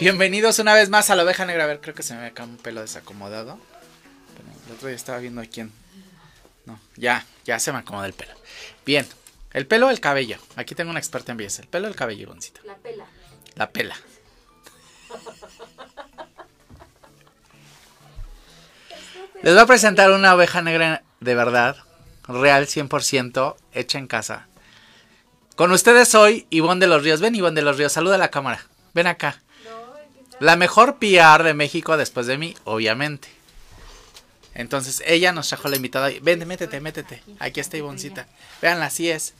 Bienvenidos una vez más a la oveja negra. A ver, creo que se me ve acá un pelo desacomodado. el otro día estaba viendo a quién. No, ya, ya se me acomoda el pelo. Bien, el pelo o el cabello. Aquí tengo una experta en belleza. El pelo o el cabello, Ivoncita. La pela. La pela. Les voy a presentar una oveja negra de verdad, real 100%, hecha en casa. Con ustedes hoy Ivonne de los Ríos. Ven, Ivonne de los Ríos, saluda a la cámara. Ven acá. La mejor PR de México después de mí, obviamente. Entonces ella nos trajo la invitada. Ven, métete, métete. Aquí está Ivoncita. Veanla, así es.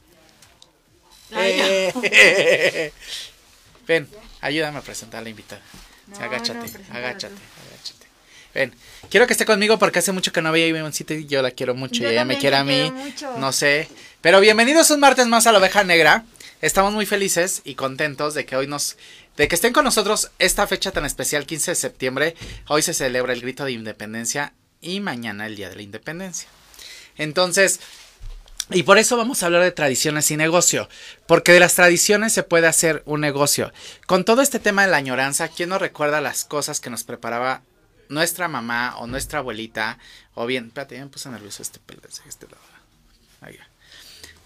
Eh. Ven, ayúdame a presentar a la invitada. agáchate, agáchate, agáchate. Ven, quiero que esté conmigo porque hace mucho que no veía a Ivoncita y yo la quiero mucho y ella me quiere a mí. No sé. Pero bienvenidos un martes más a la oveja negra. Estamos muy felices y contentos de que hoy nos de que estén con nosotros esta fecha tan especial, 15 de septiembre. Hoy se celebra el grito de independencia y mañana el Día de la Independencia. Entonces, y por eso vamos a hablar de tradiciones y negocio, porque de las tradiciones se puede hacer un negocio. Con todo este tema de la añoranza, ¿quién nos recuerda las cosas que nos preparaba nuestra mamá o nuestra abuelita? O bien, espérate, ya me puse nervioso este este lado. Ahí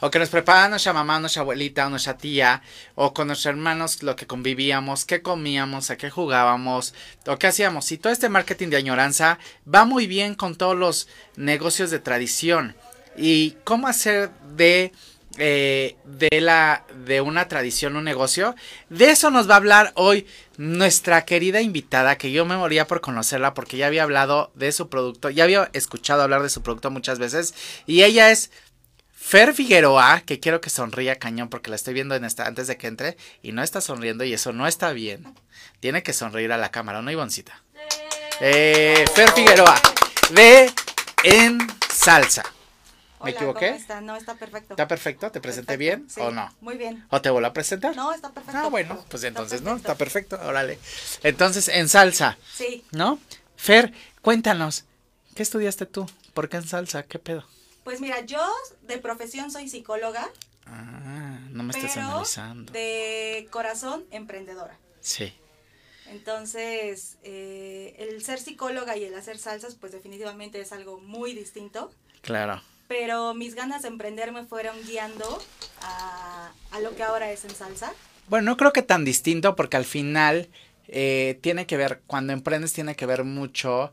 o que nos preparaba nuestra mamá, nuestra abuelita, nuestra tía, o con nuestros hermanos lo que convivíamos, qué comíamos, a qué jugábamos, o qué hacíamos. Y todo este marketing de añoranza va muy bien con todos los negocios de tradición. Y cómo hacer de eh, de la de una tradición un negocio de eso nos va a hablar hoy nuestra querida invitada que yo me moría por conocerla porque ya había hablado de su producto ya había escuchado hablar de su producto muchas veces y ella es Fer Figueroa, que quiero que sonría cañón porque la estoy viendo en esta, antes de que entre y no está sonriendo y eso no está bien. Tiene que sonreír a la cámara, ¿no, Ivoncita? Eh, Fer Figueroa, de En Salsa. ¿Me equivoqué? No, está perfecto. ¿Está perfecto? ¿Te presenté bien o no? Muy bien. ¿O te vuelvo a presentar? No, está perfecto. Ah, bueno, pues entonces, ¿no? Está perfecto, órale. Entonces, en salsa. Sí. ¿No? Fer, cuéntanos, ¿qué estudiaste tú? ¿Por qué en salsa? ¿Qué pedo? Pues mira, yo de profesión soy psicóloga. Ah, no me estás pero analizando. De corazón, emprendedora. Sí. Entonces, eh, el ser psicóloga y el hacer salsas, pues definitivamente es algo muy distinto. Claro. Pero mis ganas de emprender me fueron guiando a, a lo que ahora es en salsa. Bueno, no creo que tan distinto porque al final eh, tiene que ver, cuando emprendes tiene que ver mucho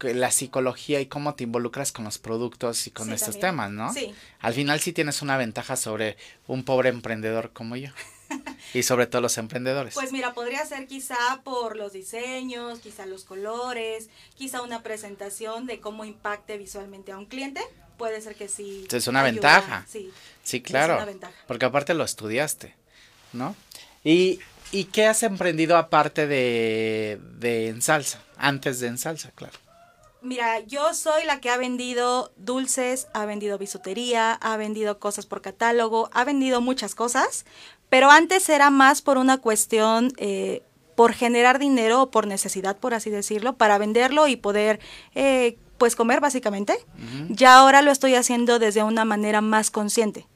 la psicología y cómo te involucras con los productos y con Sí, estos también. temas, ¿no? Sí. Al final sí tienes una ventaja sobre un pobre emprendedor como yo. y sobre todo los emprendedores. Pues mira, podría ser quizá por los diseños, quizá los colores, quizá una presentación de cómo impacte visualmente a un cliente. Puede ser que sí. Es una ayuda, ventaja. Sí. sí, es claro. una ventaja. Porque aparte lo estudiaste, ¿no? ¿Y, y qué has emprendido aparte de, de en salsa? Antes de en salsa, claro. Mira, yo soy la que ha vendido dulces, ha vendido bisutería, ha vendido cosas por catálogo, ha vendido muchas cosas, pero antes era más por una cuestión, eh, por generar dinero o por necesidad, por así decirlo, para venderlo y poder, eh, pues, comer básicamente. Ya ahora lo estoy haciendo desde una manera más consciente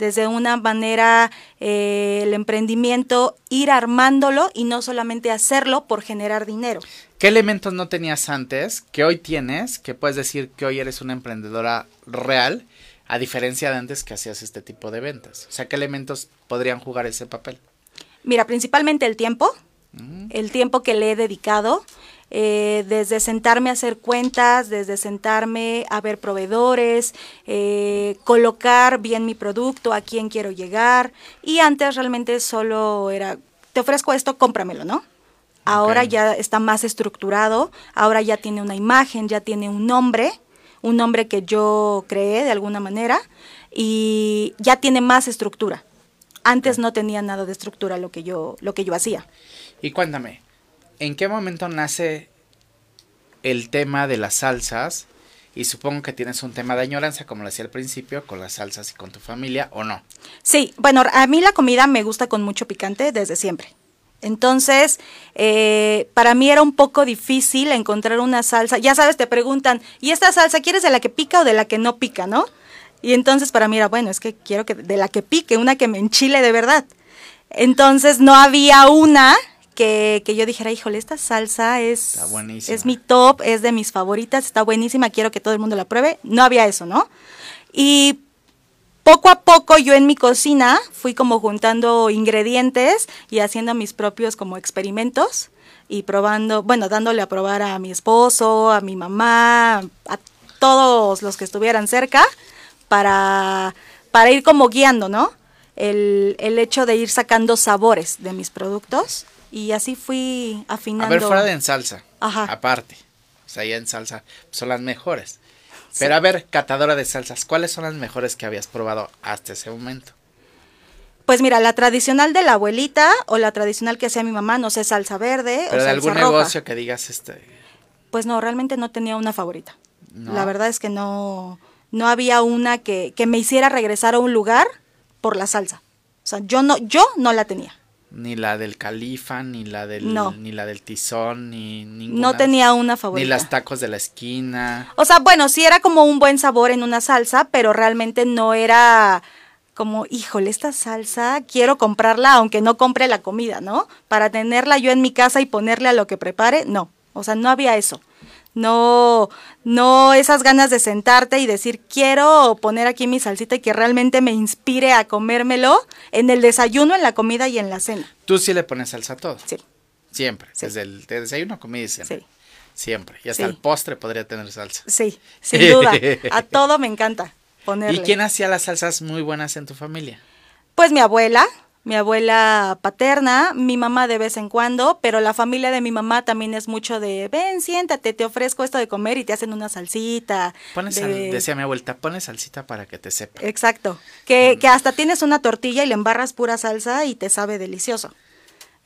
desde una manera eh, el emprendimiento ir armándolo y no solamente hacerlo por generar dinero. ¿Qué elementos no tenías antes que hoy tienes que puedes decir que hoy eres una emprendedora real a diferencia de antes que hacías este tipo de ventas? O sea, ¿qué elementos podrían jugar ese papel? Mira, principalmente el tiempo, el tiempo que le he dedicado, eh, desde sentarme a hacer cuentas, desde sentarme a ver proveedores, eh, colocar bien mi producto, a quién quiero llegar. Y antes realmente solo era, te ofrezco esto, cómpramelo, ¿no? Ahora ya está más estructurado, ahora ya tiene una imagen, ya tiene un nombre, un nombre que yo creé de alguna manera y ya tiene más estructura. Antes no tenía nada de estructura lo que yo lo que yo hacía. Y cuéntame, ¿en qué momento nace el tema de las salsas? Y supongo que tienes un tema de añoranza, como lo decía al principio, con las salsas y con tu familia, ¿o no? Sí, bueno, a mí la comida me gusta con mucho picante desde siempre. Entonces, eh, para mí era un poco difícil encontrar una salsa. Ya sabes, te preguntan, ¿y esta salsa quieres de la que pica o de la que no pica, no? Y entonces para mí era, bueno, es que quiero que de la que pique, una que me enchile de verdad. Entonces no había una que, que yo dijera, híjole, esta salsa es, es mi top, es de mis favoritas, está buenísima, quiero que todo el mundo la pruebe. No había eso, ¿no? Y poco a poco yo en mi cocina fui como juntando ingredientes y haciendo mis propios como experimentos y probando, bueno, dándole a probar a mi esposo, a mi mamá, a todos los que estuvieran cerca para, para ir como guiando, ¿no? El, el hecho de ir sacando sabores de mis productos y así fui afinando. A ver, fuera de en salsa. Ajá. Aparte. O sea, ya en salsa son las mejores. Pero a ver, catadora de salsas, ¿cuáles son las mejores que habías probado hasta ese momento? Pues mira, la tradicional de la abuelita o la tradicional que hacía mi mamá, no sé, salsa verde Pero o de salsa algún roja. negocio que digas este. Pues no, realmente no tenía una favorita. No. La verdad es que no, no había una que, que me hiciera regresar a un lugar por la salsa. O sea, yo no, yo no la tenía. Ni la del califa, ni la del, No. ni la del tizón, ni ninguna. No tenía una Ni favorita. las tacos de la esquina. O sea, bueno, sí era como un buen sabor en una salsa, pero realmente no era como, híjole, esta salsa quiero comprarla aunque no compre la comida, ¿no? Para tenerla yo en mi casa y ponerle a lo que prepare, no. O sea, no había eso. No, no esas ganas de sentarte y decir, quiero poner aquí mi salsita y que realmente me inspire a comérmelo en el desayuno, en la comida y en la cena. Tú sí le pones salsa a todo. Sí, Siempre. Sí. Desde el de desayuno, comida y cena. sí, Siempre. Y hasta Sí. el postre podría tener salsa. sí, sin duda. A todo me encanta ponerle. ¿Y quién hacía las salsas muy buenas en tu familia? Pues mi abuela, mi abuela paterna, mi mamá de vez en cuando, pero la familia de mi mamá también es mucho de, ven, siéntate, te ofrezco esto de comer y te hacen una salsita. Pones de- sal- decía mi abuelita, pones salsita para que te sepa. Exacto, que, que hasta tienes una tortilla y le embarras pura salsa y te sabe delicioso.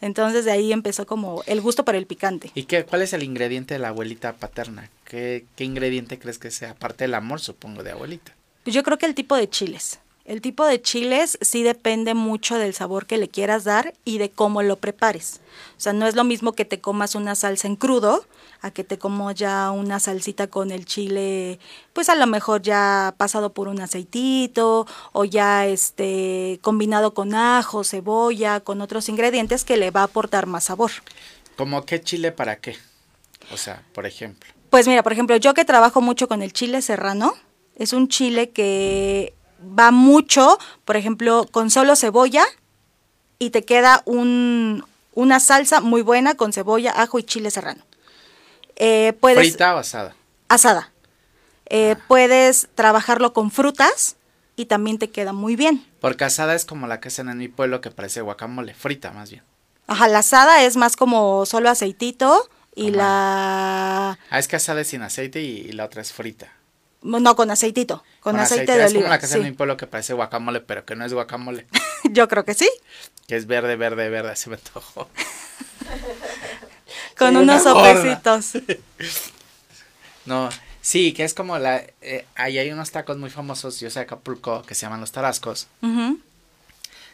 Entonces de ahí empezó como el gusto por el picante. ¿Y qué, cuál es el ingrediente de la abuelita paterna? ¿Qué, qué ingrediente crees que sea? Aparte del amor, supongo, de abuelita. Yo creo que el tipo de chiles. El tipo de chiles sí depende mucho del sabor que le quieras dar y de cómo lo prepares. O sea, no es lo mismo que te comas una salsa en crudo a que te como ya una salsita con el chile, pues a lo mejor ya pasado por un aceitito o ya este combinado con ajo, cebolla, con otros ingredientes que le va a aportar más sabor. ¿Como qué chile para qué? O sea, por ejemplo. Pues mira, por ejemplo, yo que trabajo mucho con el chile serrano, es un chile que va mucho, por ejemplo, con solo cebolla y te queda un, una salsa muy buena con cebolla, ajo y chile serrano. Eh, puedes, ¿Frita o asada? Asada. Eh, Puedes trabajarlo con frutas y también te queda muy bien. Porque asada es como la que hacen en mi pueblo que parece guacamole. Frita, más bien. Ajá, la asada es más como solo aceitito y Como- la... Ah, es que asada es sin aceite y, y la otra es frita. No, con aceitito, con, aceite, de Es como oliva. la hacen sí. en mi pueblo que parece guacamole, pero que no es guacamole. Yo creo que sí. que es verde, verde, verde. Así me antojó. Con unos sopecitos. No, sí, que es como la... Eh, ahí hay unos tacos muy famosos, yo sé de Acapulco, que se llaman los tarascos.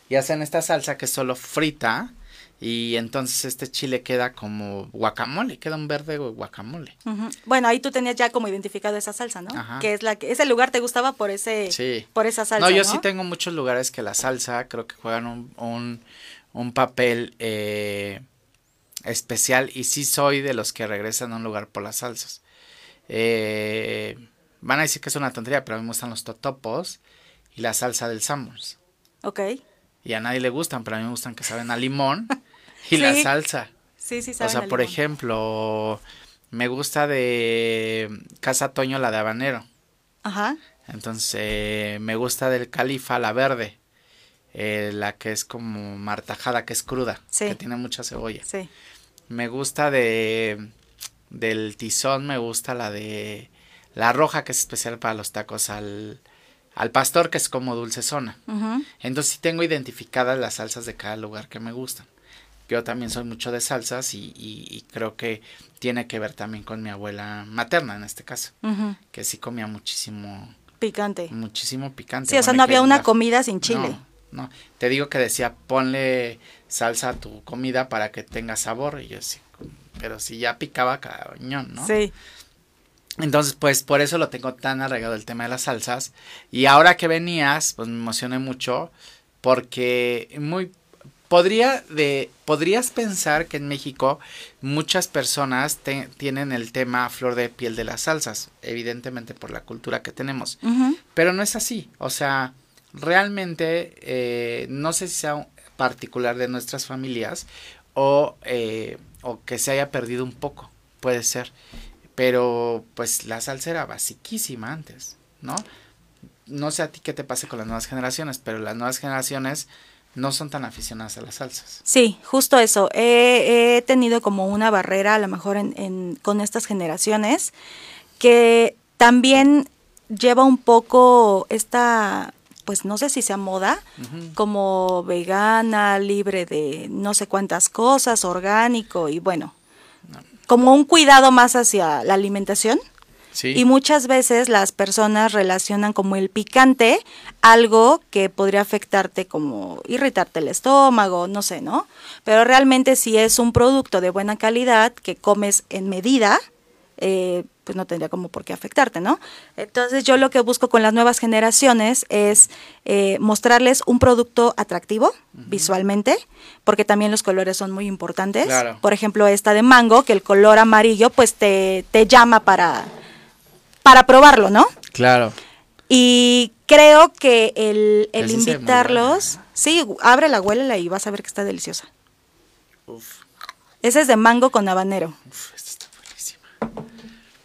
Y hacen esta salsa que es solo frita. Y entonces este chile queda como guacamole, queda un verde guacamole. Bueno, ahí tú tenías ya como identificado esa salsa, ¿no? Ajá. Que es la que ese lugar te gustaba por ese Sí. por esa salsa, no, ¿no? yo sí tengo muchos lugares que la salsa creo que juegan un, un, un papel eh, especial y sí soy de los que regresan a un lugar por las salsas. Eh, van a decir que es una tontería, pero a mí me gustan los totopos y la salsa del Summers. Ok. Y a nadie le gustan, pero a mí me gustan que saben a limón y la salsa. Sí, sí, O sea, por limón. ejemplo, me gusta de Casa Toño la de habanero. Ajá. Entonces, eh, me gusta del califa la verde. eh, la que es como martajada, que es cruda, Sí. que tiene mucha cebolla. Sí. Me gusta de del tizón, me gusta la de la roja, que es especial para los tacos al, al pastor, que es como dulcezona. Ujú. Entonces sí tengo identificadas las salsas de cada lugar que me gustan. Yo también soy mucho de salsas y, y- y creo que tiene que ver también con mi abuela materna en este caso, que sí comía muchísimo, Picante. muchísimo picante. Sí, o sea, no había una la- comida sin chile. No, no. Te digo que decía, ponle salsa a tu comida para que tenga sabor. Y yo sí, pero si ya picaba cañón, ¿no? Sí. Entonces, pues por eso lo tengo tan arraigado el tema de las salsas. Y ahora que venías, pues me emocioné mucho porque muy podría de podrías pensar que en México muchas personas tienen el tema flor de piel de las salsas, evidentemente por la cultura que tenemos, pero no es así, o sea, realmente eh, no sé si sea particular de nuestras familias o, eh, o que se haya perdido un poco, puede ser, pero pues la salsa era basiquísima antes, ¿no? No sé a ti qué te pase con las nuevas generaciones, pero las nuevas generaciones no son tan aficionadas a las salsas. Sí, justo eso. He, tenido como una barrera a lo mejor en, con estas generaciones que también lleva un poco esta, pues no sé si sea moda, como vegana, libre de no sé cuántas cosas, orgánico y bueno, como un cuidado más hacia la alimentación. Y muchas veces las personas relacionan como el picante algo que podría afectarte como irritarte el estómago, no sé, ¿no? Pero realmente si es un producto de buena calidad que comes en medida, eh, pues no tendría como por qué afectarte, ¿no? Entonces yo lo que busco con las nuevas generaciones es eh, mostrarles un producto atractivo visualmente, porque también los colores son muy importantes. Por ejemplo, esta de mango, que el color amarillo pues te, te llama para para probarlo, ¿no? Claro. Y creo que el, el invitarlos, sí, abre la huélela y vas a ver que está deliciosa. Uf. Ese es de mango con habanero. Uf, esta está buenísima.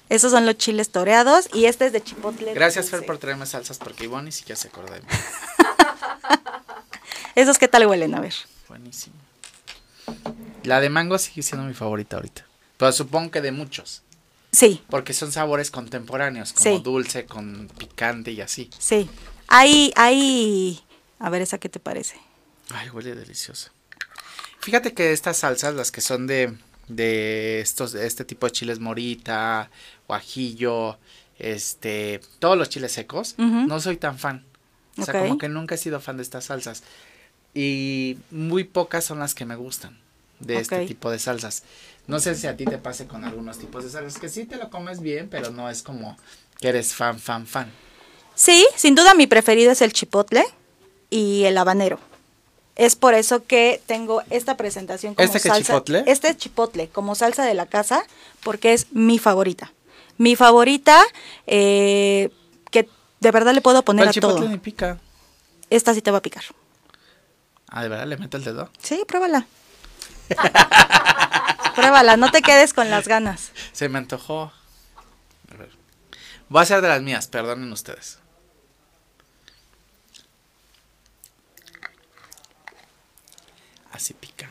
Esos son los chiles toreados y este es de chipotle. Gracias, Fer, por traerme salsas porque Ivonne ni siquiera se acuerda de mí. ¿Esos qué tal huelen? A ver. Buenísimo. La de mango sigue siendo mi favorita ahorita. Pero supongo que de muchos. Sí. Porque son sabores contemporáneos, como dulce, con picante y así. Sí. Hay, hay, a ver, ¿esa qué te parece? Ay, huele delicioso. Fíjate que estas salsas, las que son de, de estos, de este tipo de chiles morita, guajillo, este, todos los chiles secos, no soy tan fan. O sea, como que nunca he sido fan de estas salsas. Y muy pocas son las que me gustan de este tipo de salsas. No sé si a ti te pase con algunos tipos de salsas que sí te lo comes bien, pero no es como que eres fan, fan, fan. Sí, sin duda mi preferido es el chipotle y el habanero. Es por eso que tengo esta presentación como ¿Este salsa. chipotle? Este es chipotle, como salsa de la casa, porque es mi favorita. Mi favorita, eh, que de verdad le puedo poner a todo. Chipotle ni pica. Esta sí te va a picar. Ah, ¿de verdad le meto el dedo? Sí, pruébala. Pruébala, no te quedes con las ganas. Se me antojó. A ver. Voy a ser de las mías, perdonen ustedes. Así pica.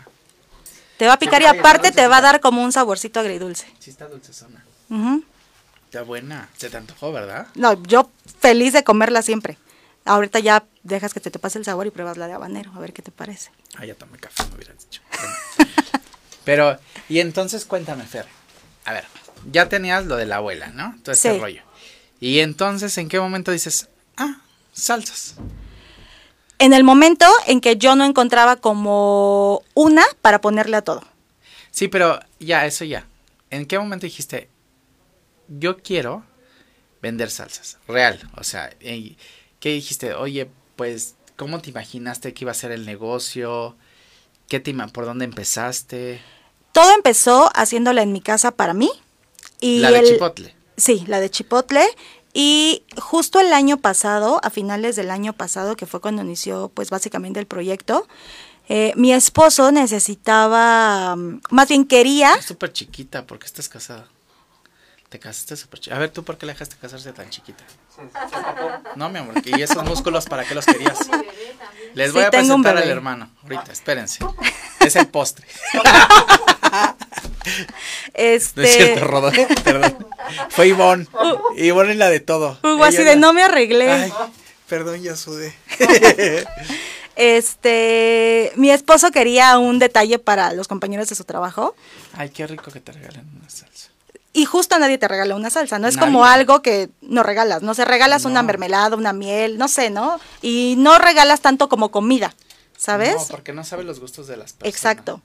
Te va a picar y aparte te va a dar como un saborcito agridulce. Sí, está dulce zona. Está buena. Se te antojó, ¿verdad? No, yo feliz de comerla siempre. Ahorita ya dejas que te, te pase el sabor y pruebas la de habanero, a ver qué te parece. Ah, ya tomé café, me hubieras dicho. Pero, y entonces cuéntame, Fer. A ver, ya tenías lo de la abuela, ¿no? Todo ese rollo. Y entonces, ¿en qué momento dices, ah, salsas? En el momento en que yo no encontraba como una para ponerle a todo. Sí, pero ya, eso ya. ¿En qué momento dijiste, yo quiero vender salsas? Real. O sea, ¿qué dijiste? Oye, pues, ¿cómo te imaginaste que iba a ser el negocio? ¿Qué te, ¿Por dónde empezaste? Todo empezó haciéndola en mi casa para mí. Y la de Chipotle. Sí, la de Chipotle. Y justo el año pasado, a finales del año pasado, que fue cuando inició pues básicamente el proyecto, eh, mi esposo necesitaba, mm, más bien quería... Súper chiquita, ¿por qué estás casada? Te casaste súper chiquita. A ver, ¿tú por qué le dejaste casarse tan chiquita? No, mi amor, ¿y esos músculos para qué los querías? Les voy a presentar al hermano. Ahorita, espérense. Es el postre. Este... No es cierto, Rodo. Perdón. Fue Ivonne. Uh. Ivonne es la de todo. Hugo, así de no me arreglé. Ay, perdón, ya sudé. este, mi esposo quería un detalle para los compañeros de su trabajo. Ay, qué rico que te regalen una salsa. Y justo nadie te regala una salsa, no es como algo que no regalas, no se regalas una mermelada, una miel, no sé, ¿no? Y no regalas tanto como comida, ¿sabes? No, porque no sabes los gustos de las personas. Exacto.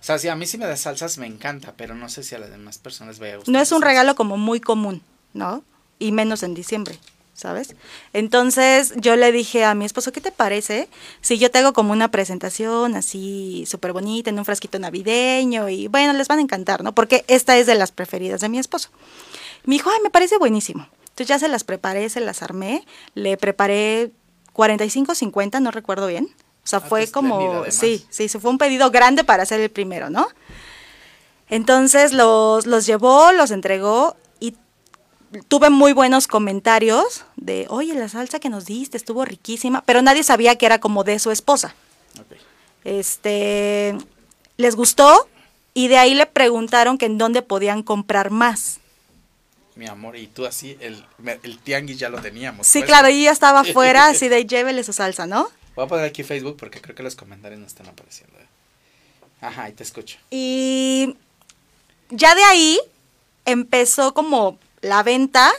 O sea, si a mí sí me da salsas me encanta, pero no sé si a las demás personas vaya a gustar. No es un regalo como muy común, ¿no? Y menos en diciembre. ¿Sabes? Entonces yo le dije a mi esposo, ¿qué te parece si yo te hago como una presentación así súper bonita en un frasquito navideño y bueno, les van a encantar, ¿no? Porque esta es de las preferidas de mi esposo. Me dijo, ay, me parece buenísimo. Entonces ya se las preparé, se las armé, le preparé 45, 50, no recuerdo bien. O sea, Ah, fue como, sí, sí, se fue un pedido grande para hacer el primero, ¿no? Entonces los, los llevó, los entregó tuve muy buenos comentarios de, oye, la salsa que nos diste estuvo riquísima, pero nadie sabía que era como de su esposa. Ok. Este, les gustó y de ahí le preguntaron que en dónde podían comprar más. Mi amor, y tú así, el, el tianguis ya lo teníamos. Sí, pues. claro, y ya estaba afuera, así de llévele su salsa, ¿no? Voy a poner aquí Facebook porque creo que los comentarios no están apareciendo. ¿eh? Ajá, y te escucho. Y ya de ahí empezó como la venta,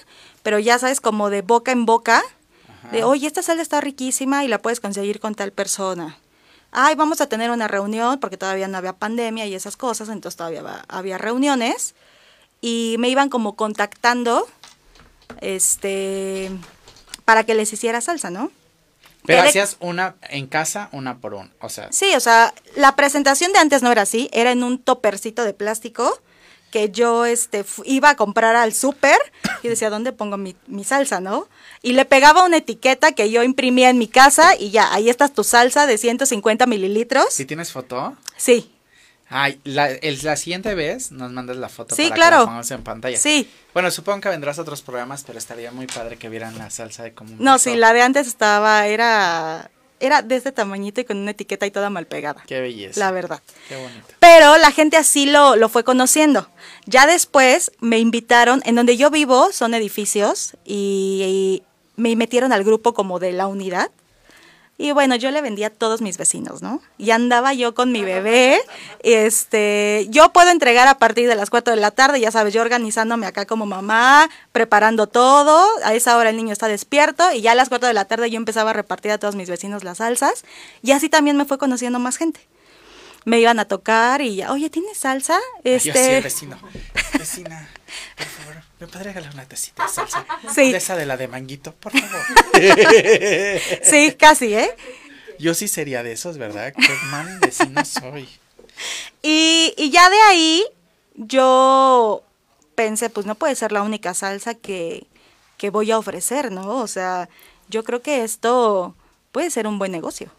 pero ya sabes, como de boca en boca, Ajá. de, oye, esta salsa está riquísima y la puedes conseguir con tal persona. Ay, vamos a tener una reunión, porque todavía no había pandemia y esas cosas, entonces todavía va- había reuniones. Y me iban como contactando, este, para que les hiciera salsa, ¿no? Pero hacías una en casa, una por uno. O sea, Sí, o sea, la presentación de antes no era así, era en un topercito de plástico que yo este, iba a comprar al súper y decía, ¿dónde pongo mi, mi salsa, no? Y le pegaba una etiqueta que yo imprimía en mi casa y ya, ahí está tu salsa de 150 mililitros. si tienes foto, Sí, ay, la, el- la siguiente vez nos mandas la foto Sí, para que claro. la pongamos en pantalla. sí. Bueno, supongo que vendrás a otros programas, pero estaría muy padre que vieran la salsa de cómo No, sí, la de antes estaba, era, era de este tamañito y con una etiqueta y toda mal pegada, Qué belleza. la verdad. Qué bonito. Pero la gente así lo, lo fue conociendo. Ya después me invitaron, en donde yo vivo son edificios y, y me metieron al grupo como de la unidad. Y bueno, yo le vendía a todos mis vecinos, ¿no? Y andaba yo con mi bebé. Este, yo puedo entregar a partir de las 4 de la tarde, ya sabes, yo organizándome acá como mamá, preparando todo. A esa hora el niño está despierto y ya a las 4 de la tarde yo empezaba a repartir a todos mis vecinos las salsas. Y así también me fue conociendo más gente. Me iban a tocar y ya, oye, ¿tienes salsa? Yo sí, Este, vecino. Vecina, por favor, ¿me podría regalar una tacita de salsa? Sí. De esa de la de manguito, por favor. sí, casi, ¿eh? Yo sí sería de esos, ¿verdad? Qué mal vecino soy. Y, y ya de ahí yo pensé, pues no puede ser la única salsa que, que voy a ofrecer, ¿no? O sea, yo creo que esto puede ser un buen negocio.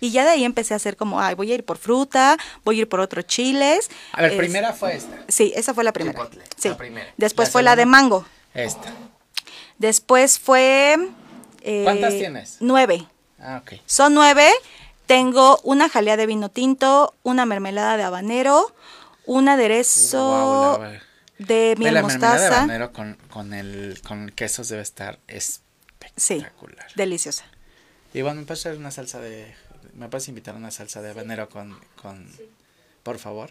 Y ya de ahí empecé a hacer como, ay, voy a ir por fruta, voy a ir por otros chiles. A ver, Es- primera fue esta. Sí, esa fue la primera. Chipotle, sí. la primera. Después La fue la de mango. Esta. Después fue... eh, ¿Cuántas tienes? Nueve. Ah, ok. Son nueve. Tengo una jalea de vino tinto, una mermelada de habanero, un aderezo la- de miel la mermelada de mostaza. habanero con, con, el, con quesos debe estar Sí, espectacular. deliciosa. Y bueno, ¿me puedes hacer una salsa de... ¿Me puedes invitar a una salsa de habanero con... con por favor?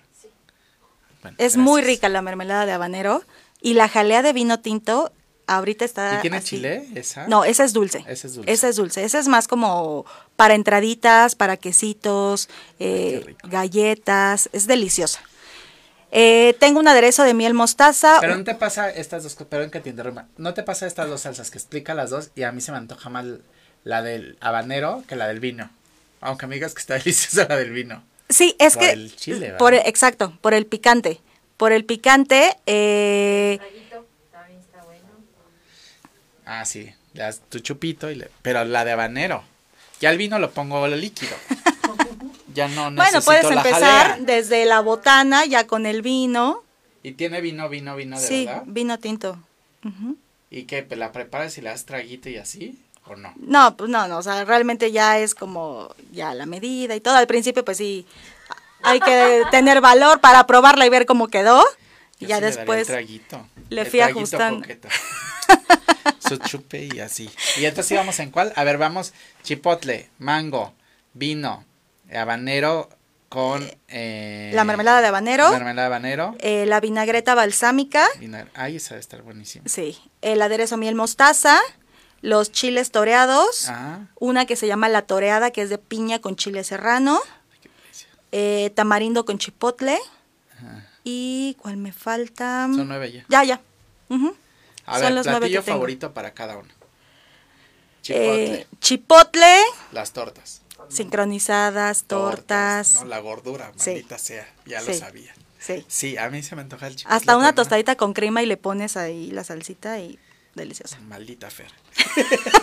Bueno, Es muy rica la mermelada de habanero y la jalea de vino tinto ahorita está ¿Y tiene así. chile esa? No, esa es dulce. Esa es dulce. Esa es dulce. Esa es más como para entraditas, para quesitos, eh, galletas. Es deliciosa. Eh, tengo un aderezo de miel mostaza. Pero no te pasa estas dos cosas, perdón que te interrumpa, no te pasa estas dos salsas que explica las dos y a mí se me antoja más la del habanero que la del vino. Aunque me digas que está deliciosa la del vino. Sí, es Por que el chile, ¿verdad? por exacto, por el picante, por el picante. eh, Ah, sí, le das tu chupito, y le- pero la de habanero. Ya el vino lo pongo líquido. Ya no necesito bueno, puedes la empezar jalea. desde la botana ya con el vino. Y tiene vino, vino, vino de sí, verdad. vino tinto. Ujú. ¿Y qué? ¿Pues ¿La preparas y le das traguito y así? ¿O no? No, pues no, no, o sea, realmente ya es como ya la medida y todo. Al principio, pues sí, hay que tener valor para probarla y ver cómo quedó. Y ya sí le después traguito. le fui traguito ajustando. Su chupe y así. Y entonces íbamos en cuál? A ver, vamos. Chipotle, mango, vino, habanero con... eh, la mermelada de habanero, Mermelada de habanero. eh, la vinagreta balsámica, vinagre- Ay, esa debe estar buenísima. sí, el aderezo miel mostaza, los chiles toreados, Ah, una que se llama la toreada, que es de piña con chile serrano, eh, tamarindo con chipotle, Ajá. y ¿cuál me falta? Son nueve ya. Ya, ya. Ujú. A Son ver, los nueve platillo tengo. favorito para cada uno. Chipotle. Eh, chipotle, Las tortas. sincronizadas, tortas. No, la gordura, Sí. maldita sea. Ya lo sabía. Sí. Sí, a mí se me antoja el chipotle. Hasta una tostadita con crema y le pones ahí la salsita y deliciosa. Maldita Fer.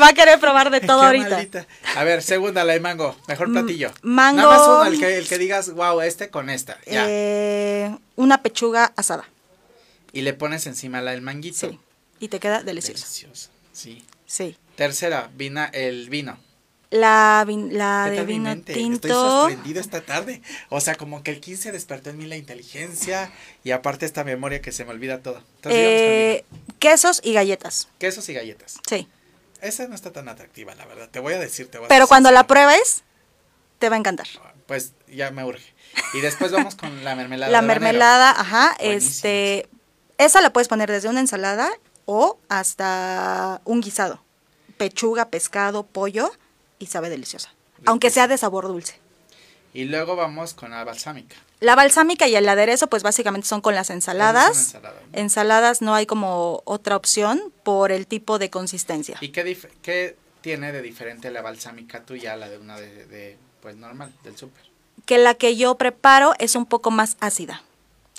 Va a querer probar de todo Qué ahorita. maldita. A ver, segunda, la de mango. Mejor platillo. mango. Nada más uno, el que, el que digas, wow, este con esta. Ya. Eh, una pechuga asada. Y le pones encima la del manguito. Sí. Y te queda deliciosa. Delicioso. Sí. Sí. Tercera, vina, el vino. La, vin- la ¿Qué de vino mente? Estoy tinto. sorprendido esta tarde. O sea, como que el 15 despertó en mí la inteligencia y aparte esta memoria que se me olvida todo. Entonces, eh, quesos y galletas. Quesos y galletas. Sí. Esa no está tan atractiva, la verdad. Te voy a decir, te voy a Pero cuando la pruebes, te va a encantar. Pues ya me urge. Y después vamos con la mermelada. La de mermelada, ajá, este, esa la puedes poner desde una ensalada o hasta un guisado. Pechuga, pescado, pollo y sabe deliciosa. Aunque sea de sabor dulce. Y luego vamos con la balsámica. La balsámica y el aderezo, pues básicamente son con las ensaladas. Ensalada, ¿no? Ensaladas no hay como otra opción por el tipo de consistencia. ¿Y qué, qué tiene de diferente la balsámica tuya a la de una de, de, pues normal, del súper? Que la que yo preparo es un poco más ácida.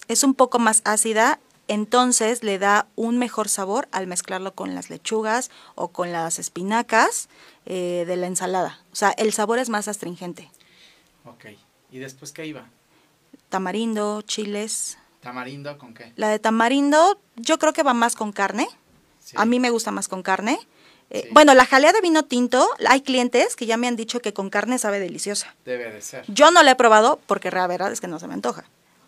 Es un poco más ácida, entonces le da un mejor sabor al mezclarlo con las lechugas o con las espinacas eh, de la ensalada. O sea, el sabor es más astringente. Ok. ¿Y después qué iba? Tamarindo, chiles. ¿Tamarindo con qué? La de tamarindo yo creo que va más con carne. Sí. A mí me gusta más con carne. Eh, Sí. Bueno, la jalea de vino tinto, hay clientes que ya me han dicho que con carne sabe deliciosa. Debe de ser. Yo no la he probado porque la verdad es que no se me antoja.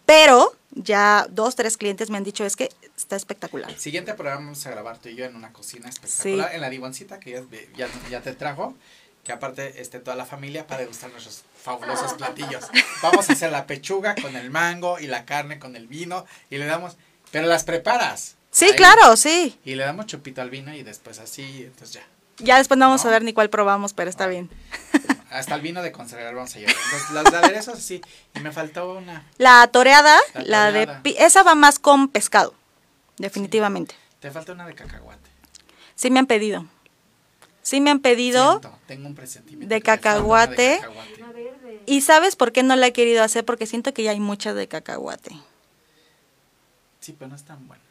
Pero ya dos, tres clientes me han dicho es que está espectacular. Siguiente programa vamos a grabar tú y yo en una cocina espectacular, Sí. en la divoncita que ya, ya, ya te trajo, que aparte esté toda la familia para degustar nuestros fabulosos platillos. Vamos a hacer la pechuga con el mango y la carne con el vino y le damos, pero las preparas. Sí, Ahí. claro, sí. Y le damos chupito al vino y después así, entonces ya. Ya después no vamos No. a ver ni cuál probamos, pero está bien. Hasta el vino de consagrar vamos a llevar. Entonces, los aderezos así. Y me faltó una. La toreada, La la, de esa va más con pescado, definitivamente. Te falta una de cacahuate. Sí me han pedido. Sí me han pedido. Siento, tengo un presentimiento. de cacahuate. cacahuate. ¿Y sabes por qué no la he querido hacer? Porque siento que ya hay muchas de cacahuate. Sí, pero no están buenas.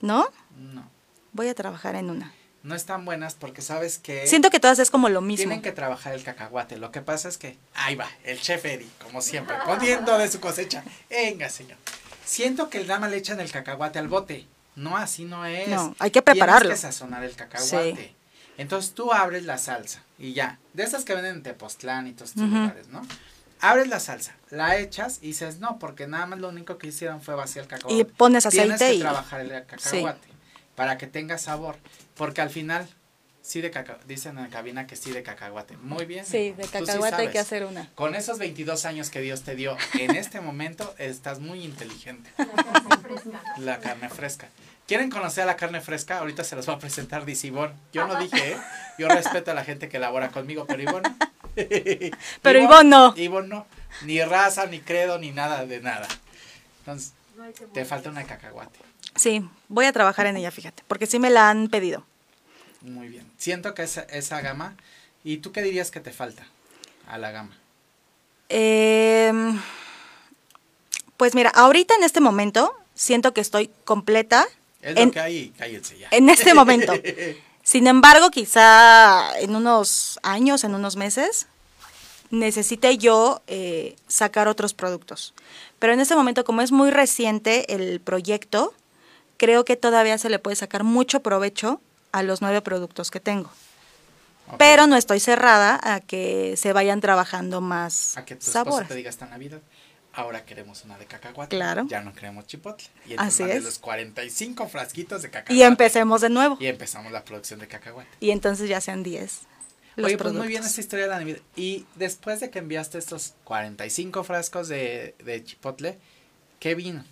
¿No? No. Voy a trabajar en una. No están buenas porque sabes que. Siento que todas es como lo mismo. Tienen que trabajar el cacahuate. Lo que pasa es que. Ahí va, el chef Eddie, como siempre, poniendo de su cosecha. Venga, señor. Siento que el dama le echan el cacahuate al bote. No, así no es. No, hay que prepararlo. Tienes que sazonar el cacahuate. Entonces tú abres la salsa y ya. De esas que venden en Tepoztlán y todos estos lugares, ¿no? Abres la salsa, la echas y dices, no, porque nada más lo único que hicieron fue vaciar el cacahuate. Y pones Tienes aceite que y- trabajar el cacahuate para que tenga sabor. Porque al final, sí de cacahuate, dicen en la cabina que sí de cacahuate. Muy bien. Sí, de sí cacahuate hay que hacer una. Con esos 22 años que Dios te dio, en este momento estás muy inteligente. La carne fresca. ¿Quieren conocer a la carne fresca? Ahorita se los va a presentar dice Ivonne. Yo no dije, ¿eh? Yo respeto a la gente que labora conmigo, pero Ivonne. Pero Ivonne no. Ivonne no. Ni raza, ni credo, ni nada de nada. Entonces, te falta una de cacahuate. Sí, voy a trabajar en ella, fíjate, porque sí me la han pedido. Muy bien. Siento que esa, esa gama. ¿Y tú qué dirías que te falta a la gama? Em, pues mira, ahorita en este momento siento que estoy completa Es en, lo que hay cállense ya. en este momento. Sin embargo, quizá en unos años, en unos meses, necesite yo eh, sacar otros productos. Pero en este momento, como es muy reciente el proyecto, creo que todavía se le puede sacar mucho provecho a los nueve productos que tengo. Pero no estoy cerrada a que se vayan trabajando más A que tu sabores. te diga esta Navidad. Ahora queremos una de cacahuate. Claro. Ya no queremos chipotle. Y Así es. los 45 frasquitos de cacahuate. Y empecemos de nuevo. Y empezamos la producción de cacahuate. Y entonces ya sean 10 los Oye, pues muy bien esta historia de la Navidad. Y después de que enviaste estos 45 frascos de, de chipotle, ¿qué vino?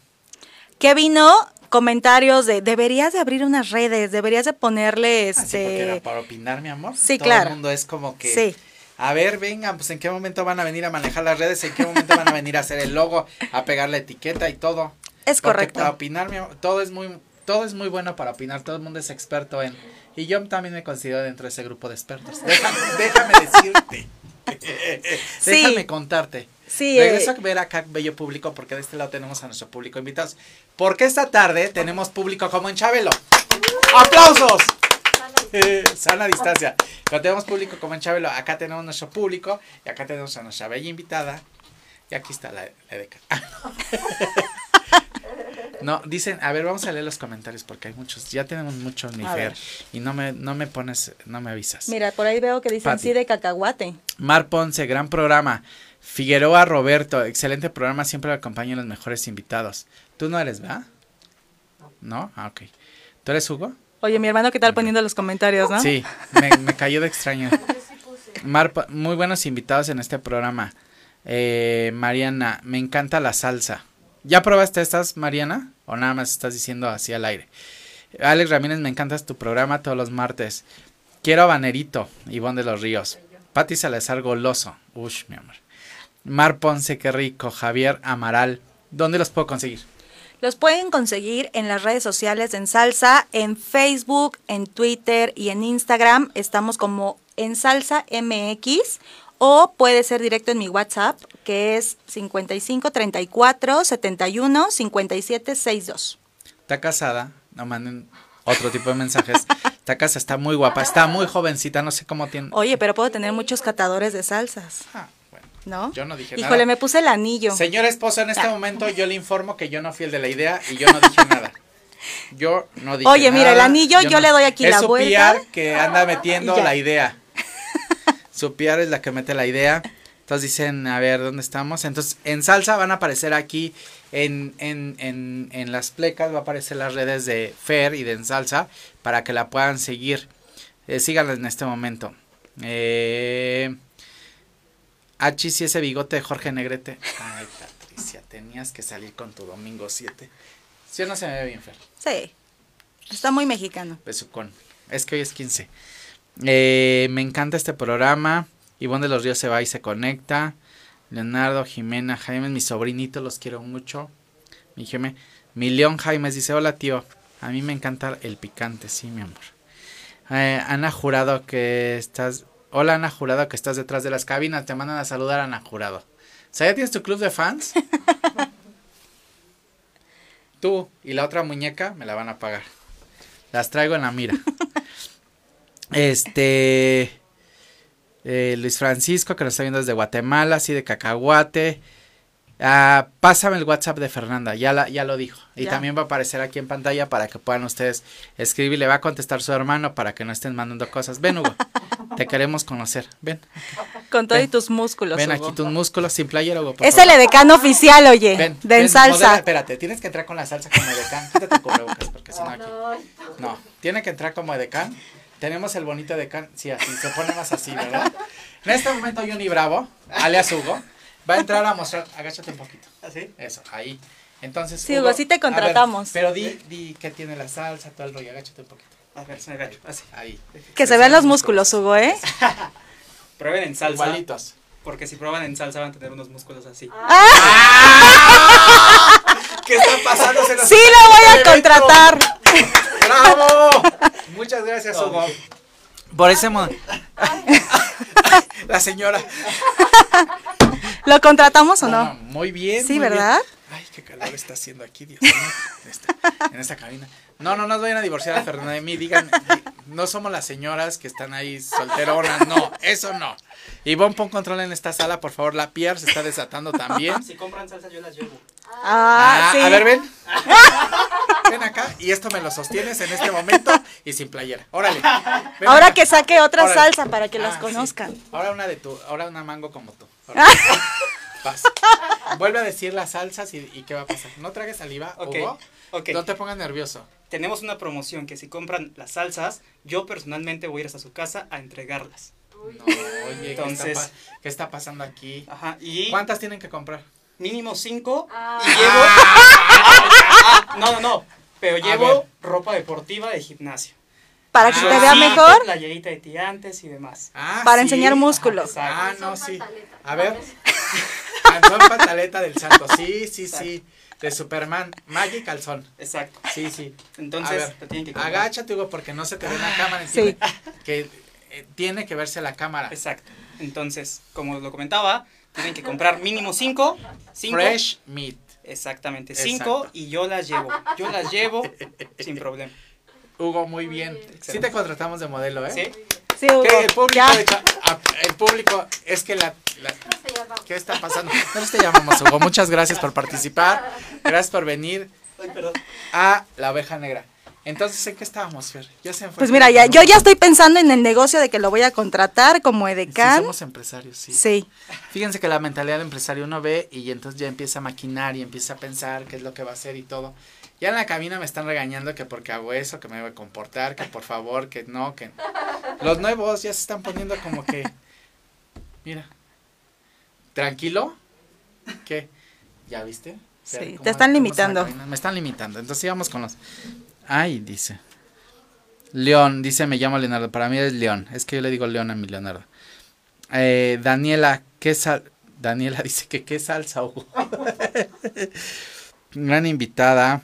¿Qué vino? Comentarios de deberías de abrir unas redes, deberías de ponerle Así porque era este para opinar, mi amor. Sí, Todo claro. el mundo es como que... Sí. A ver, vengan, pues en qué momento van a venir a manejar las redes, en qué momento van a venir a hacer el logo, a pegar la etiqueta y todo. Es Porque correcto. Para opinar, mi amor, todo es muy todo es muy bueno para opinar, todo el mundo es experto en... Y yo también me considero dentro de ese grupo de expertos. Déjame, déjame decirte. déjame contarte. Sí, Regreso a ver acá, bello público, porque de este lado tenemos a nuestro público invitados. Porque esta tarde tenemos público como en Chabelo. ¡Aplausos! Eh, sana distancia. Pero tenemos público como en Chabelo. Acá tenemos nuestro público y acá tenemos a nuestra bella invitada. Y aquí está la, la Edeka. No, dicen, a ver, vamos a leer los comentarios porque hay muchos, ya tenemos muchos, mi y no me, no me pones, no me avisas. Mira, por ahí veo que dicen Pati. sí de cacahuate. Mar Ponce, gran programa. Figueroa Roberto, excelente programa, siempre acompaña a los mejores invitados. Tú no eres, ¿verdad? ¿No? Ah, ok. ¿Tú eres Hugo? Oye, mi hermano, ¿qué tal poniendo los comentarios, no? Sí, me, me cayó de extraño. Mar, Po- muy buenos invitados en este programa. Eh, Mariana, me encanta la salsa. ¿Ya probaste estas, Mariana? ¿O nada más estás diciendo así al aire? Alex Ramírez, me encanta tu programa todos los martes. Quiero habanerito, Ivonne de los Ríos. Pati Salazar Goloso. Ush, mi amor. Mar Ponce, qué rico. Javier Amaral. ¿Dónde los puedo conseguir? Los pueden conseguir en las redes sociales de En Salsa, en Facebook, en Twitter y en Instagram. Estamos como En Salsa MX o puede ser directo en mi WhatsApp que es 55 34 71 57 62. Está casada. No manden otro tipo de mensajes. Está casada, está muy guapa, está muy jovencita, no sé cómo tiene. Oye, pero puedo tener muchos catadores de salsas, Ah. ¿No? Yo no dije Híjole, nada. me puse el anillo. Señor esposo, en este momento yo le informo que yo no fui el de la idea y yo no dije nada. Yo no dije Oye, mira, el nada, anillo yo le doy aquí es la su vuelta. PR que anda metiendo la idea. Su PR es la que mete la idea. Entonces dicen, a ver, ¿dónde estamos? Entonces, en salsa van a aparecer aquí, en, en, en, en las plecas, va a aparecer las redes de Fer y de En Salsa, para que la puedan seguir. Eh, síganla en este momento. Eh, Achis y ese bigote de Jorge Negrete. Ay, Patricia, tenías que salir con tu domingo 7. ¿Sí o no se me ve bien, Fer? Sí. Está muy mexicano. Besucón. Es que hoy es 15. Eh, me encanta este programa. Ivonne de los Ríos se va y se conecta. Leonardo, Jimena, Jaime, mi sobrinito, los quiero mucho. Mi Jime. Mi León Jaimes dice, hola tío, a mí me encanta el picante, sí, mi amor. Eh, Ana Jurado, que estás... Hola Ana Jurado, que estás detrás de las cabinas. Te mandan a saludar Ana Jurado. O sea, ¿ya tienes tu club de fans? Tú y la otra muñeca me la van a pagar. Las traigo en la mira. Este. eh, Luis Francisco, que nos está viendo desde Guatemala, así de cacahuate. Ah, pásame el WhatsApp de Fernanda, ya, la, ya lo dijo. Y Ya. también va a aparecer aquí en pantalla para que puedan ustedes escribir. Le va a contestar su hermano para que no estén mandando cosas. Ven, Hugo, te queremos conocer. Ven, Con todo y tus músculos. ven Hugo. aquí tus músculos sin playera, Hugo. por Es favor. el edecán oficial, oye, Ven, de ven, En Salsa. modela, espérate, tienes que entrar con la salsa como edecán. Quítate tu cubrebocas porque si no aquí. No, tiene que entrar como edecán. Tenemos el bonito edecán. Sí, así, se pone más así, ¿verdad? En este momento Johnny Bravo, alias Hugo, va a entrar a mostrar. Agáchate un poquito. ¿Así? Eso, ahí. Entonces, Sí, Hugo, sí te ver, contratamos. pero di, di qué tiene la salsa, todo el rollo. Agáchate un poquito. A ver, se me agacho. Así. Ahí. Que se vean los músculos, Hugo, ¿eh? Prueben en salsa. Igualitos. Porque si prueban en salsa van a tener unos músculos así. ¿Qué está pasando? Se Sí, lo voy a el contratar. ¡Bravo! Muchas gracias, Hugo. Por ese mo- La señora. ¿Lo contratamos o No, no? muy bien. Sí, muy bien. ¿verdad? Ay, qué calor está haciendo aquí, Dios mío. En esta, en esta cabina. No, no nos vayan a divorciar a Fernanda de mí. Digan, di- no somos las señoras que están ahí solteronas. No, eso no. Ivonne, pon control en esta sala, por favor. La Pierre se está desatando también. Si compran salsa yo las llevo. Ah, sí. A ver, ven. Ven acá. Y esto me lo sostienes en este momento y sin playera. Órale. Ahora acá. que saque otra Órale. salsa para que Ah, las sí. conozcan. Ahora una de tu, ahora una mango como tú. Vas. Vuelve a decir las salsas y, y qué va a pasar. No tragues saliva, Ok, Hugo. ok. No te pongas nervioso. Tenemos una promoción que si compran las salsas, yo personalmente voy a ir hasta su casa a entregarlas. No, oye, Entonces- ¿qué, está, qué está pasando aquí? Ajá. Y ¿Cuántas tienen que comprar? mínimo cinco. Ah. Y llevo. Ah, no, no, no. Pero llevo ropa deportiva de gimnasio. Para que Ah, se te vea sí, mejor, Playerita de tirantes y demás. Ah, para sí. enseñar músculos. Exacto. Ah, no, sí. A ver. Calzón pataleta del santo. Sí, sí, sí. de Superman, Maggie Calzón. Exacto. Sí, sí. Entonces, ver, te tienen que comprar. agáchate, Hugo, porque no se te ve en la cámara. Sí. Que eh, tiene que verse la cámara. Exacto. Entonces, como lo comentaba, tienen que comprar mínimo cinco. cinco Fresh meat. Exactamente, Exacto. cinco y yo las llevo. Yo las llevo sin problema. Hugo, muy bien. Sí te contratamos de modelo, ¿eh? ¿Sí? Sí, Hugo, Que el público, a- el es que la, la- ¿qué está pasando? Nosotros te llamamos, Hugo. Muchas gracias por participar. Gracias por venir a La Oveja Negra. Entonces, ¿en qué estábamos, Fer? Ya se me fue. Pues mira, ya, yo ya estoy pensando en el negocio de que lo voy a contratar como Sí, edecán. somos empresarios, sí. Sí. Fíjense que la mentalidad de empresario uno ve y entonces ya empieza a maquinar y empieza a pensar qué es lo que va a hacer y todo. Ya en la cabina me están regañando que porque hago eso, que me voy a comportar, que por favor, que no, que... Los nuevos ya se están poniendo como que... Mira. ¿Tranquilo? ¿Qué? ¿Ya viste? Sí, te están limitando. Me están limitando. Entonces íbamos con los... Ay, dice. León, dice, me llamo Leonardo. Para mí es León. Es que yo le digo León a mi Leonardo. Eh, Daniela, ¿qué sal? Daniela dice que qué salsa, Hugo. Gran invitada.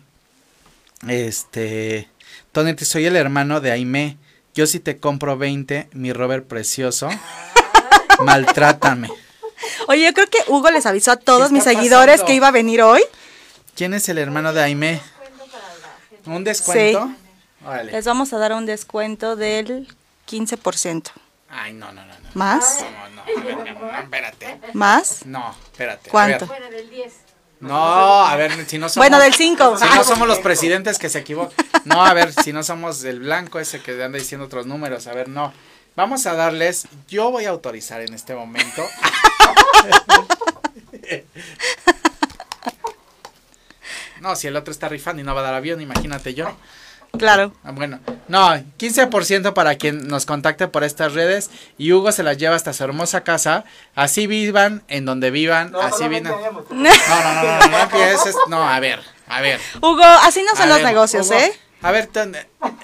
Este. Tony, te soy el hermano de Aime. Yo sí te compro 20, mi Robert precioso. Maltrátame. Oye, yo creo que Hugo les avisó a todos ¿Qué mis seguidores pasando? que iba a venir hoy. ¿Quién es el hermano de Aime? ¿Un descuento? Órale. Les vamos a dar un descuento del 15%. Ay, no, no, no, no. ¿Más? No, no, a ver, mi amor, no, espérate. ¿Más? No, espérate. ¿Cuánto? Fuera del 10. No, a ver, si no somos. Bueno, del 5. Si no somos los presidentes que se equivocan. No, a ver, si no somos el blanco ese que anda diciendo otros números. A ver, no. Vamos a darles. Yo voy a autorizar en este momento. No, si el otro está rifando y no va a dar avión, imagínate yo. Claro. Ah, Bueno, no, 15% para quien nos contacte por estas redes y Hugo se las lleva hasta su hermosa casa. Así vivan en donde vivan, así vivan. No, no, no, no, no, no empieces. No, a ver, a ver. Hugo, así no son A los ver, negocios, Hugo, ¿eh? A ver,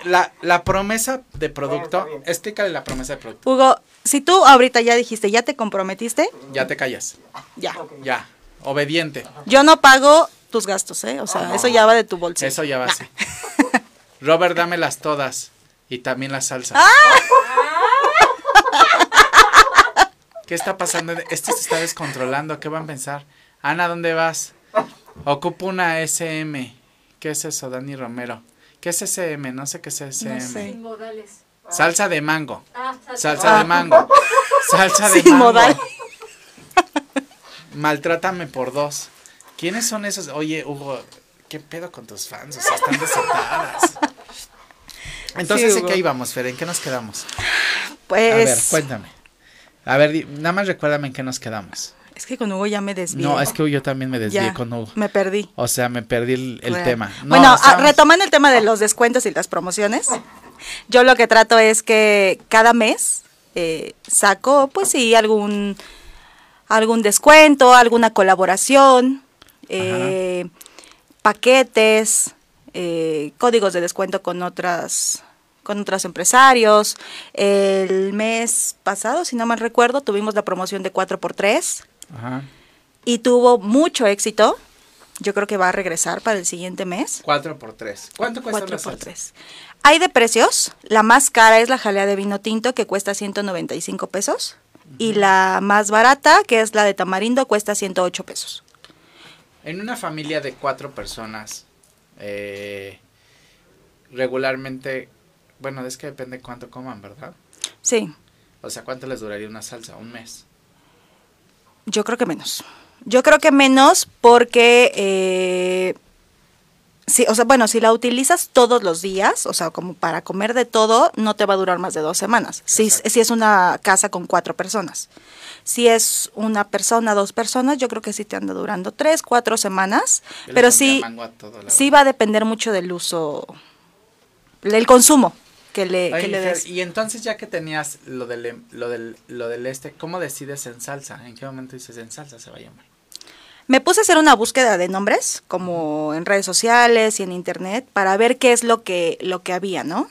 la, la promesa de producto, explícale la promesa de producto. Hugo, si tú ahorita ya dijiste, ya te comprometiste, Ya te callas, ya. ya, obediente. Yo no pago tus gastos, ¿eh? O sea, eso ya va de tu bolsillo. Eso ya va así. Robert, dámelas todas y también la salsa. ¡Ah! ¿Qué está pasando? Este se está descontrolando. ¿Qué van a pensar? Ana, ¿dónde vas? Ocupo una SM. ¿Qué es eso, Dani Romero? ¿Qué es SM? No sé qué es SM. No sé. Sin modales. Salsa de mango. Ah, Salsa de mango. Salsa de Sin mango. modal. Maltrátame por dos. ¿Quiénes son esos? Oye, Hugo, ¿qué pedo con tus fans? O sea, están desatadas. Entonces, Sí, ¿en qué íbamos, Fer? ¿En qué nos quedamos? Pues. A ver, cuéntame. A ver, nada más recuérdame en qué nos quedamos. Es que con Hugo ya me desvié. No, es que yo también me desvié Ya, con Hugo. Me perdí. O sea, me perdí el, tema. No, bueno, ah, retomando el tema de los descuentos y las promociones, yo lo que trato es que cada mes eh, saco, pues sí, algún, algún descuento, alguna colaboración, eh, paquetes, eh, códigos de descuento con otras con otros empresarios. El mes pasado, si no mal recuerdo, tuvimos la promoción de 4x3 Ajá. y tuvo mucho éxito. Yo creo que va a regresar para el siguiente mes. Cuatro por tres. ¿Cuánto cuesta Cuatro la por salsa? tres. Hay de precios. La más cara es la jalea de vino tinto que cuesta 195 pesos. Y la más barata, que es la de tamarindo, cuesta 108 pesos. En una familia de cuatro personas, eh, regularmente, bueno, es que depende cuánto coman, ¿verdad? Sí, O sea, ¿cuánto les duraría una salsa? Un mes. yo creo que menos. Yo creo que menos porque, eh, sí, o sea, bueno, si la utilizas todos los días, o sea, como para comer de todo, no te va a durar más de dos semanas. Si, si es una casa con cuatro personas. Si es una persona, dos personas, yo creo que sí te anda durando tres, cuatro semanas. Yo Pero sí, sí va a depender mucho del uso, del consumo que le, Oye, que le des. y entonces ya que tenías lo del, em- lo del, lo del este, ¿cómo decides en salsa? ¿En qué momento dices en salsa se va a llamar? Me puse a hacer una búsqueda de nombres, como en redes sociales y en internet, para ver qué es lo que, lo que había, ¿no?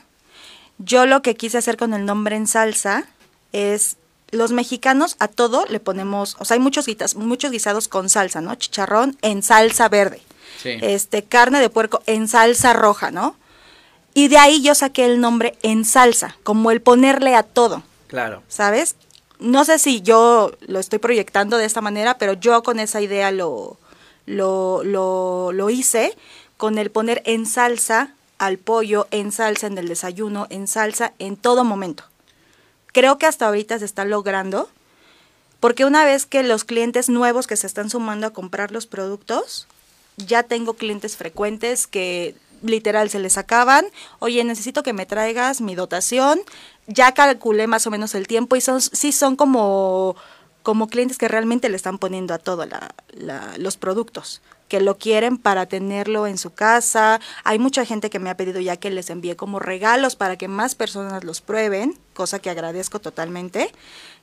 Yo lo que quise hacer con el nombre en salsa es, los mexicanos a todo le ponemos, o sea, hay muchos, guitas- muchos guisados con salsa, ¿no? Chicharrón en salsa verde. Sí. este, carne de puerco en salsa roja, ¿no? Y de ahí yo saqué el nombre en salsa, como el ponerle a todo, Claro. ¿sabes? No sé si yo lo estoy proyectando de esta manera, pero yo con esa idea lo, lo, lo, lo hice, con el poner en salsa al pollo, en salsa en el desayuno, en salsa en todo momento. Creo que hasta ahorita se está logrando, porque una vez que los clientes nuevos que se están sumando a comprar los productos, ya tengo clientes frecuentes que literal se les acaban, oye, necesito que me traigas mi dotación, ya calculé más o menos el tiempo y son, sí son como, como clientes que realmente le están poniendo a todo la, la- los productos, que lo quieren para tenerlo en su casa. Hay mucha gente que me ha pedido ya que les envíe como regalos para que más personas los prueben, cosa que agradezco totalmente,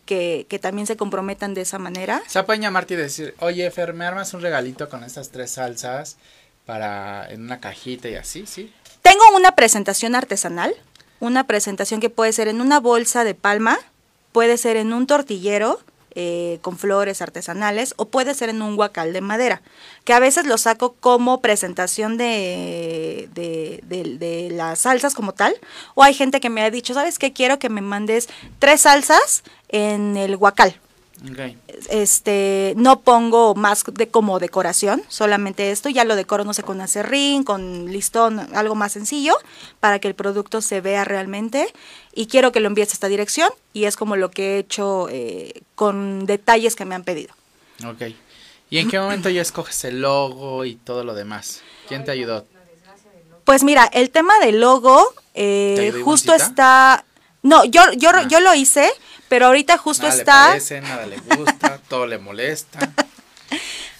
que, que también se comprometan de esa manera. Se pueden llamarte y decir, oye, Fer, ¿me armas un regalito con estas tres salsas para en una cajita y así? Sí. Tengo una presentación artesanal, una presentación que puede ser en una bolsa de palma, puede ser en un tortillero eh, con flores artesanales o puede ser en un guacal de madera, que a veces lo saco como presentación de, de, las salsas como tal, o hay gente que me ha dicho, ¿sabes qué? Quiero que me mandes tres salsas en el guacal Este no pongo más de como decoración, solamente esto, ya lo decoro no sé con acerrín, con listón, algo más sencillo para que el producto se vea realmente y quiero que lo envíes a esta dirección y es como lo que he hecho eh, con detalles que me han pedido. Ok. ¿Y en qué momento ya escoges el logo y todo lo demás? ¿Quién te ayudó? Pues mira, el tema del logo eh, ¿Te ayudó justo está no, yo yo Ah. yo lo hice, pero ahorita justo nada le está parece, nada le gusta, todo le molesta.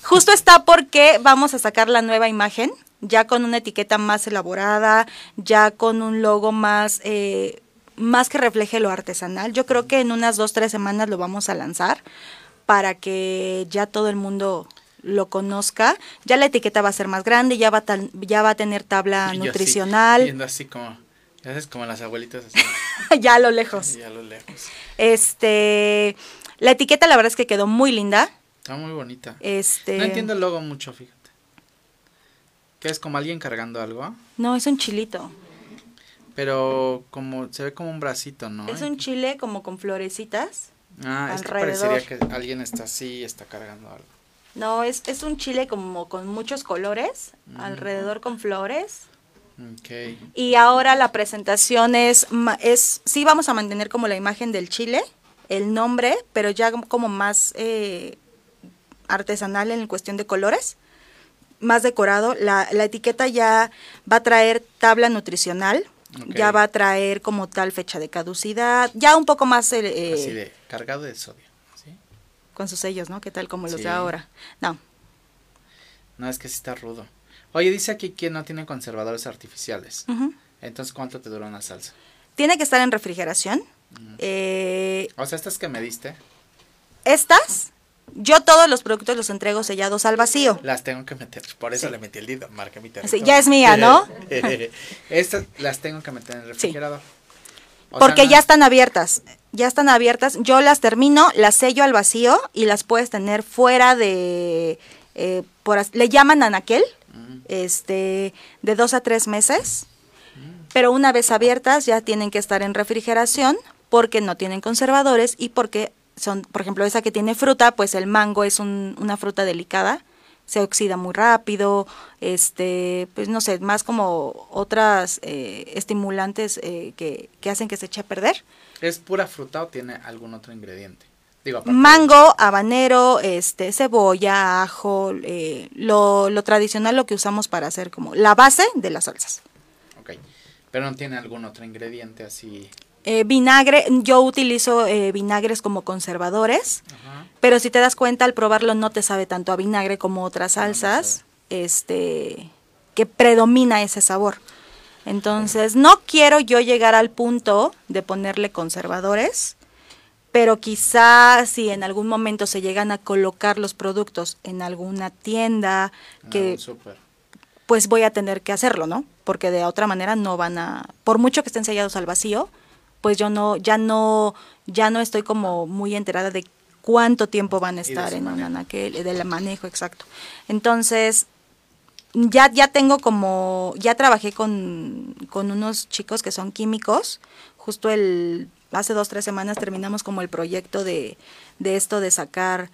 Justo está porque vamos a sacar la nueva imagen, ya con una etiqueta más elaborada, ya con un logo más, eh, más que refleje lo artesanal. Yo creo que en unas dos, tres semanas lo vamos a lanzar para que ya todo el mundo lo conozca. Ya la etiqueta va a ser más grande, ya va a, tan- ya va a tener tabla Y yo así, nutricional, viendo así como, ya sabes, como las abuelitas así, ya a lo lejos. y a lo lejos. Este, la etiqueta la verdad es que quedó muy linda. Está muy bonita. Este, No entiendo el logo mucho, fíjate. Que es como alguien cargando algo, No, es un chilito. pero como se ve como un bracito, ¿no? Es un chile como con florecitas. Ah, es que parecería que alguien está así y está cargando algo. No, es, es un chile como con muchos colores, Mm. alrededor con flores. Y ahora la presentación es, es, sí vamos a mantener como la imagen del chile, el nombre, pero ya como más eh, artesanal en cuestión de colores, más decorado. La, la etiqueta ya va a traer tabla nutricional, ya va a traer como tal fecha de caducidad, ya un poco más eh, eh, Así de cargado de sodio. ¿sí? con sus sellos, ¿no? ¿Qué tal como los Sí. de ahora? No, No, es que sí está rudo. Oye, dice aquí que no tiene conservadores artificiales. Entonces, ¿cuánto te dura una salsa? Tiene que estar en refrigeración. Eh, O sea, estas que me diste, estas, yo todos los productos los entrego sellados al vacío. las tengo que meter. Por eso Sí. le metí el dedo, marca mi Sí, territorio. ya es mía, ¿no? estas las tengo que meter en el refrigerador. O sea, Porque no- ya están abiertas. Ya están abiertas. Yo las termino, las sello al vacío y las puedes tener fuera de. eh, por, le llaman anaquel, este, de dos a tres meses. Pero una vez abiertas ya tienen que estar en refrigeración porque no tienen conservadores y porque son, por ejemplo, esa que tiene fruta, pues el mango es un- una fruta delicada, se oxida muy rápido, este, pues no sé, más como otras eh, estimulantes eh, que, que hacen que se eche a perder. ¿Es pura fruta o tiene algún otro ingrediente? Digo, Mango, habanero, este, cebolla, ajo, eh, lo, lo tradicional, lo que usamos para hacer como la base de las salsas. Ok. Pero no tiene algún otro ingrediente así. Eh, vinagre, yo utilizo eh, vinagres como conservadores, Ajá. pero si te das cuenta al probarlo no te sabe tanto a vinagre como otras no salsas, este, que predomina ese sabor. Entonces, no quiero yo llegar al punto de ponerle conservadores, pero quizá si en algún momento se llegan a colocar los productos en alguna tienda, que Ah, súper. pues voy a tener que hacerlo, ¿no? Porque de otra manera no van a, por mucho que estén sellados al vacío, pues yo no, ya no, ya no estoy como muy enterada de cuánto tiempo van a estar en un anaquel, del manejo exacto. Entonces, ya, ya tengo como, ya trabajé con, con unos chicos que son químicos, justo el, hace dos, tres semanas terminamos como el proyecto de, de esto de sacar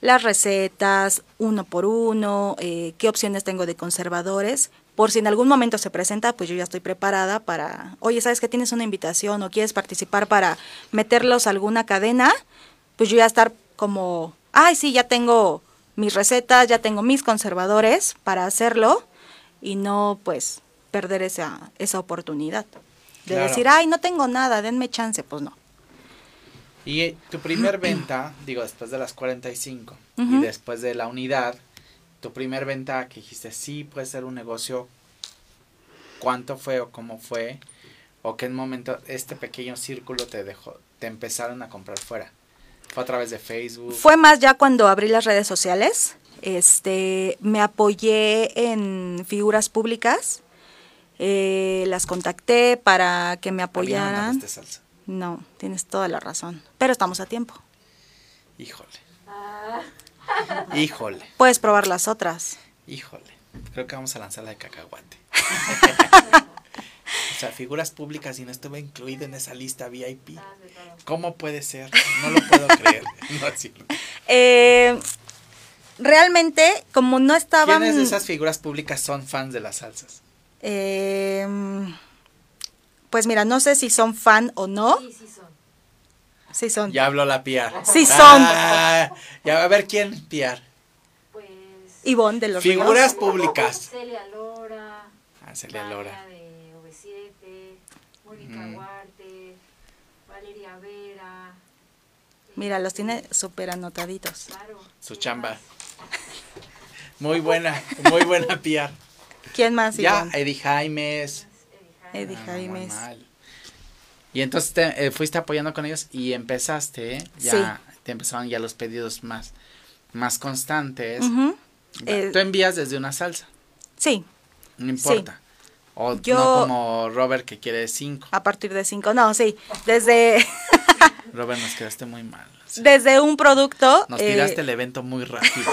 las recetas uno por uno, eh, qué opciones tengo de conservadores, por si en algún momento se presenta, pues yo ya estoy preparada para, oye, ¿sabes que tienes una invitación o quieres participar para meterlos a alguna cadena? Pues yo ya estar como, ay, sí, ya tengo mis recetas, ya tengo mis conservadores para hacerlo y no pues perder esa, esa oportunidad de Claro. decir, ay, no tengo nada, denme chance, pues no. Y eh, tu primer venta, digo, después de las 45 y Ujú. después de la unidad, tu primer venta que dijiste, sí, puede ser un negocio, ¿cuánto fue o cómo fue? ¿O qué momento este pequeño círculo te dejó, te empezaron a comprar fuera? ¿Fue a través de Facebook? Fue más ya cuando abrí las redes sociales. Este, me apoyé en figuras públicas. Eh, las contacté para que me no apoyaran. mandaste salsa. No, tienes toda la razón. Pero estamos a tiempo. Híjole. Híjole, Puedes probar las otras. híjole. Creo que vamos a lanzar la de cacahuate. o sea, figuras públicas y no estuve incluido en esa lista VIP. ¿Cómo puede ser? No lo puedo creer. No es cierto. Eh, realmente, como no estaban. ¿Quiénes de esas figuras públicas son fans de las salsas? Eh, pues mira, no sé si son fan o no. Sí, sí son. Sí son. Ya habló la PR. Sí son. Ah, ya a ver quién PR. Pues. Ivonne de los Figuras Ríos. públicas. Celia Lora. Ah, Celia Lora. de OV7. Mónica Mm. Huarte. Valeria Vera. Mira, los tiene súper anotaditos. Claro. Su ¿quién chamba. más? Muy buena, muy buena PR. ¿Quién más, Ya? Eddie Jaimes. Eddie Ah, Jaimes. mal. Y entonces te, eh, fuiste apoyando con ellos y empezaste, ya te empezaron ya los pedidos más, más constantes. Eh, Tú envías desde una salsa, Sí, no importa. O Yo- no como Robert que quiere cinco. a partir de cinco. No, sí. Desde, Robert, nos quedaste muy mal. o sea, desde un producto. nos eh, tiraste el evento muy rápido.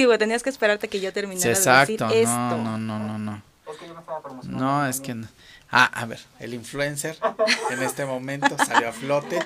Sí, güey, tenías que esperarte que yo Sí, terminara de decir esto. No, no, no, no, no. Es que yo no estaba promocionando. No, es que no. Ah, a ver, el influencer en este momento salió a flote.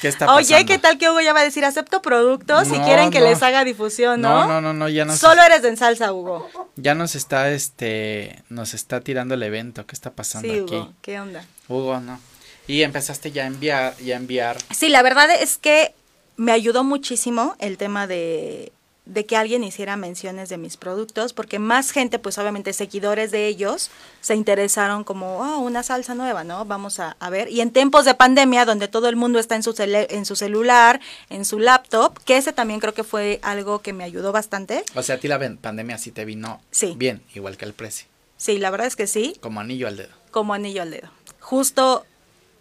¿Qué está pasando? Oye, ¿qué tal que Hugo ya va a decir acepto productos si No, quieren que no. les haga difusión, no? No, no, no, no, ya nos, Solo eres de en salsa, Hugo. ya nos está, este, nos está tirando el evento. ¿Qué está pasando Sí, aquí? Hugo, ¿qué onda? Hugo, no. Y empezaste ya a enviar, ya a enviar. Sí, la verdad es que me ayudó muchísimo el tema de, de que alguien hiciera menciones de mis productos, porque más gente, pues obviamente seguidores de ellos, se interesaron como, ah, una salsa nueva, ¿no? Vamos a, a ver. Y en tiempos de pandemia, donde todo el mundo está en su, en su celular, en su laptop, que ese también creo que fue algo que me ayudó bastante. O sea, a ti la ven- pandemia sí te vino Sí. bien, igual que el precio. Sí, la verdad es que sí. Como anillo al dedo. como anillo al dedo. Justo,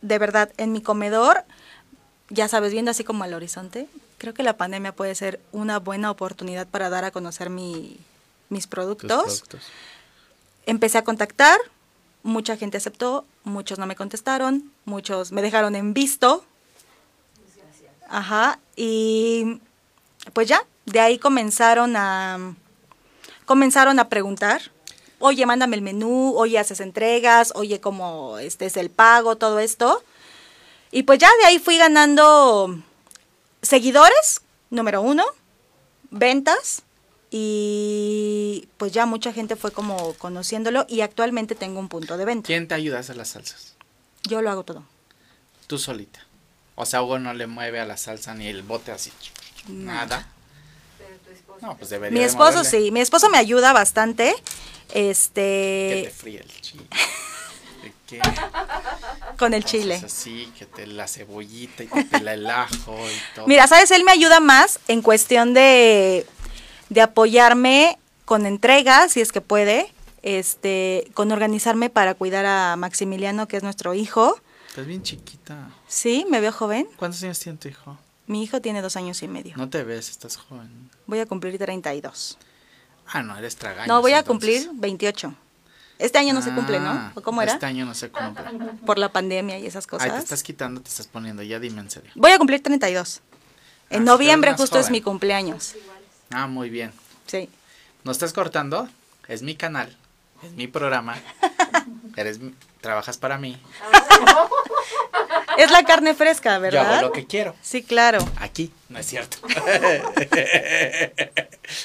de verdad, en mi comedor, ya sabes, viendo así como al horizonte, creo que la pandemia puede ser una buena oportunidad para dar a conocer mi, mis productos. productos. Empecé a contactar, mucha gente aceptó, muchos no me contestaron, muchos me dejaron en visto. Ajá, y pues ya, de ahí comenzaron a comenzaron a preguntar, oye, mándame el menú, oye, haces entregas, oye, cómo este es el pago, todo esto. Y pues ya de ahí fui ganando seguidores, número uno, ventas, y pues ya mucha gente fue como conociéndolo y actualmente tengo un punto de venta. ¿Quién te ayuda a hacer las salsas? Yo lo hago todo. Tú solita. O sea, Hugo no le mueve a la salsa ni el bote así. Nada. Pero tu esposo. No, pues debería Mi de esposo sí, mi esposo me ayuda bastante. Que te Este, fríe el chile. Que con el chile. así, que te la cebollita y que te la el ajo y todo. Mira, sabes, él me ayuda más en cuestión de, de apoyarme con entregas, si es que puede, este, con organizarme para cuidar a Maximiliano, que es nuestro hijo. Estás bien chiquita. Sí, me veo joven. ¿Cuántos años tiene tu hijo? Mi hijo tiene dos años y medio. No te ves, estás joven. Voy a cumplir 32. Ah, no, eres tragaños. No, voy a entonces. cumplir 28. Este año no se cumple, ¿no? Ah, ¿O cómo era? Este año no se cumple. Por la pandemia y esas Ay, cosas. te estás quitando, te estás poniendo, ya dime en serio. Voy a cumplir 32. En Ah, noviembre justo es joven. mi cumpleaños. Ah, muy bien. Sí. no estás cortando, es mi canal, es mi programa, eres, trabajas para mí, Es la carne fresca, yo ¿verdad? hago lo que quiero. Sí, claro. Aquí, no es cierto.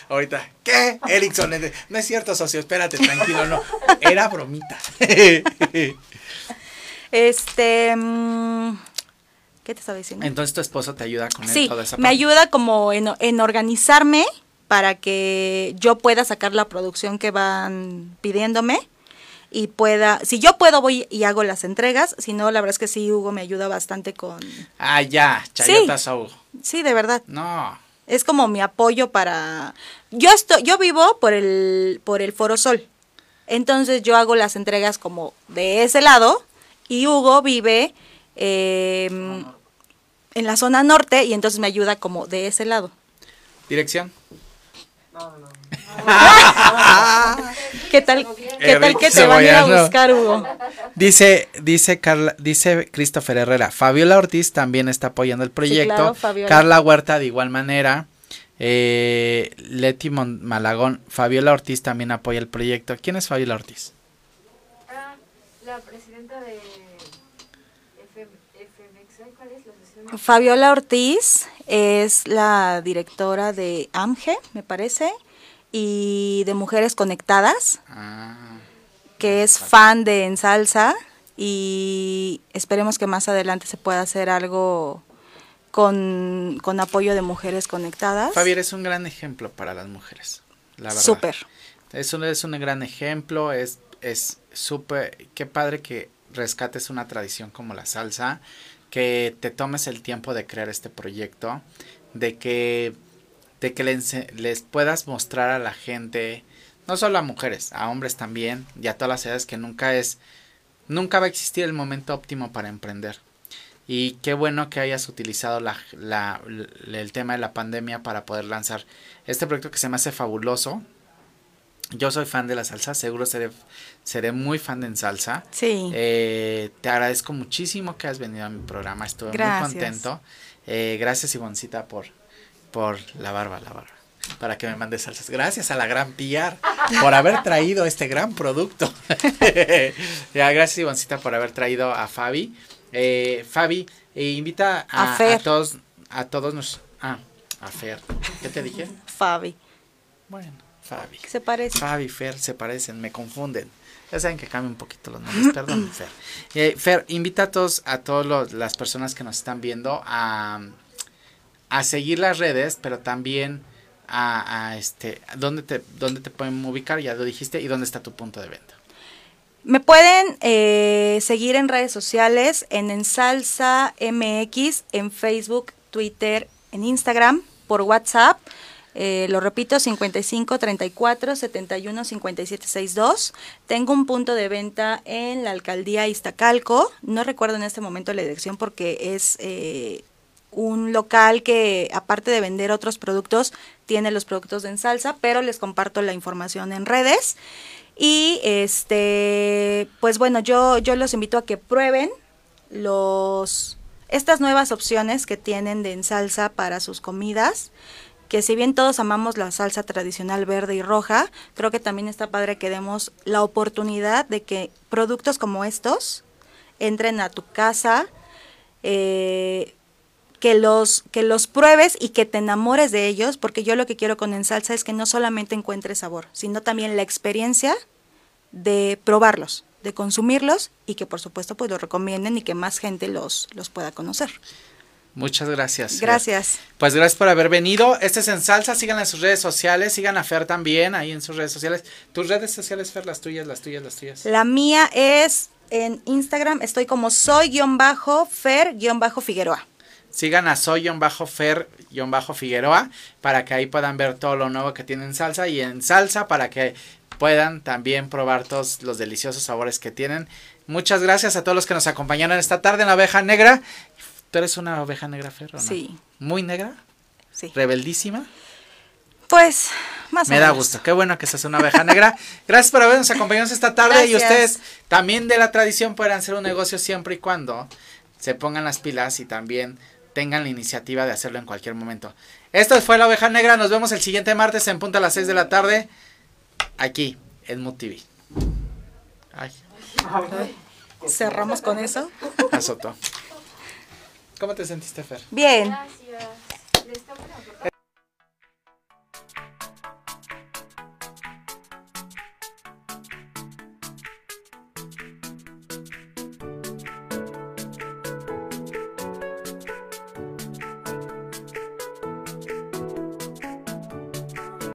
Ahorita, ¿qué? Erickson, no es cierto, socio, espérate, tranquilo, no. Era bromita. Este, mm, ¿qué te estaba diciendo? Entonces tu esposo te ayuda con Sí, toda esa me parte. ayuda como en, en organizarme para que yo pueda sacar la producción que van pidiéndome y pueda, si yo puedo voy y hago las entregas, si no, la verdad es que sí, Hugo me ayuda bastante con, Ah, ya, chayotas a Hugo. sí, de verdad, No, es como mi apoyo para, yo estoy, yo vivo por el, por el Foro Sol, entonces yo hago las entregas como de ese lado y Hugo vive eh, en la zona norte y entonces me ayuda como de ese lado. dirección. No, no, no. ¿Qué tal, qué tal que te van a ir a buscar, Hugo? Dice, dice Carla, dice Christopher Herrera, Fabiola Ortiz también está apoyando el proyecto. claro. Carla Huerta de igual manera. Eh, Leti Mon- Malagón, Fabiola Ortiz también apoya el proyecto. ¿Quién es Fabiola Ortiz? Ah, la presidenta de FM, FMX. ¿cuál es la asociación? Fabiola Ortiz es la directora de AMGE, me parece, y de Mujeres Conectadas, Ah, que es fan de Ensalsa y esperemos que más adelante se pueda hacer algo con, con apoyo de Mujeres Conectadas. Fabiola es un gran ejemplo para las mujeres. La verdad. Súper. Es un, es un gran ejemplo, es es súper, qué padre que rescates una tradición como la salsa, que te tomes el tiempo de crear este proyecto, de que, de que les, les puedas mostrar a la gente, no solo a mujeres, a hombres también, y a todas las edades que nunca es, nunca va a existir el momento óptimo para emprender. Y qué bueno que hayas utilizado la, la, el tema de la pandemia para poder lanzar este proyecto que se me hace fabuloso. Yo soy fan de la salsa, seguro seré, seré muy fan de en salsa. Sí. Eh, te agradezco muchísimo que has venido a mi programa, estuve Gracias. muy contento. Eh, gracias Ivoncita por, por la barba, la barba, para que me mandes salsas. Gracias a la gran PR por haber traído este gran producto. ya, gracias Ivoncita por haber traído a Fabi. Eh, Fabi, eh, invita a, A Fer. a todos, a todos nos, ah, a Fer. ¿Qué te dije? Fabi. Bueno, Fabi. ¿Qué se parece? Fabi, Fer, se parecen, me confunden. Ya saben que cambian un poquito los nombres, perdón, Fer. Eh, Fer, invita a todos, a todas las personas que nos están viendo a, a seguir las redes, pero también a, este, ¿dónde te, dónde te pueden ubicar? Ya lo dijiste, y dónde está tu punto de venta. Me pueden eh, seguir en redes sociales, en Ensalsa MX, en Facebook, Twitter, en Instagram, por WhatsApp. Eh, lo repito, 55 34 71 57 62. Tengo un punto de venta en la alcaldía Iztacalco. No recuerdo en este momento la dirección porque es eh, un local que, aparte de vender otros productos, tiene los productos de Ensalsa, pero les comparto la información en redes. Y este, pues bueno, yo, yo los invito a que prueben los estas nuevas opciones que tienen de en salsa para sus comidas. Que si bien todos amamos la salsa tradicional verde y roja, creo que también está padre que demos la oportunidad de que productos como estos entren a tu casa, eh, que los, que los pruebes y que te enamores de ellos, porque yo lo que quiero con En Salsa es que no solamente encuentres sabor, sino también la experiencia de probarlos, de consumirlos y que por supuesto pues los recomienden y que más gente los, los pueda conocer. Muchas gracias. Gracias. Pues gracias por haber venido. Este es en salsa. Síganla en sus redes sociales. Sigan a Fer también ahí en sus redes sociales. Tus redes sociales, Fer, las tuyas, las tuyas, las tuyas. La mía es en Instagram, estoy como soy-fer-figueroa. Sigan a soy-fer-figueroa para que ahí puedan ver todo lo nuevo que tienen en salsa y en salsa para que puedan también probar todos los deliciosos sabores que tienen. Muchas gracias a todos los que nos acompañaron esta tarde en la oveja negra. ¿Tú eres una oveja negra, Fer? o no? Sí. ¿Muy negra? Sí. ¿Rebeldísima? Pues, más o Me da menos. gusto, qué bueno que seas una oveja negra. Gracias por habernos acompañado esta tarde y ustedes también de la tradición puedan hacer un negocio siempre y cuando se pongan las pilas y también tengan la iniciativa de hacerlo en cualquier momento. Esta fue la oveja negra. Nos vemos el siguiente martes en punta a las 6 de la tarde. Aquí, en Mood TV. Ay. Cerramos con eso. Azotó. ¿Cómo te sentiste, Fer? Bien. Gracias.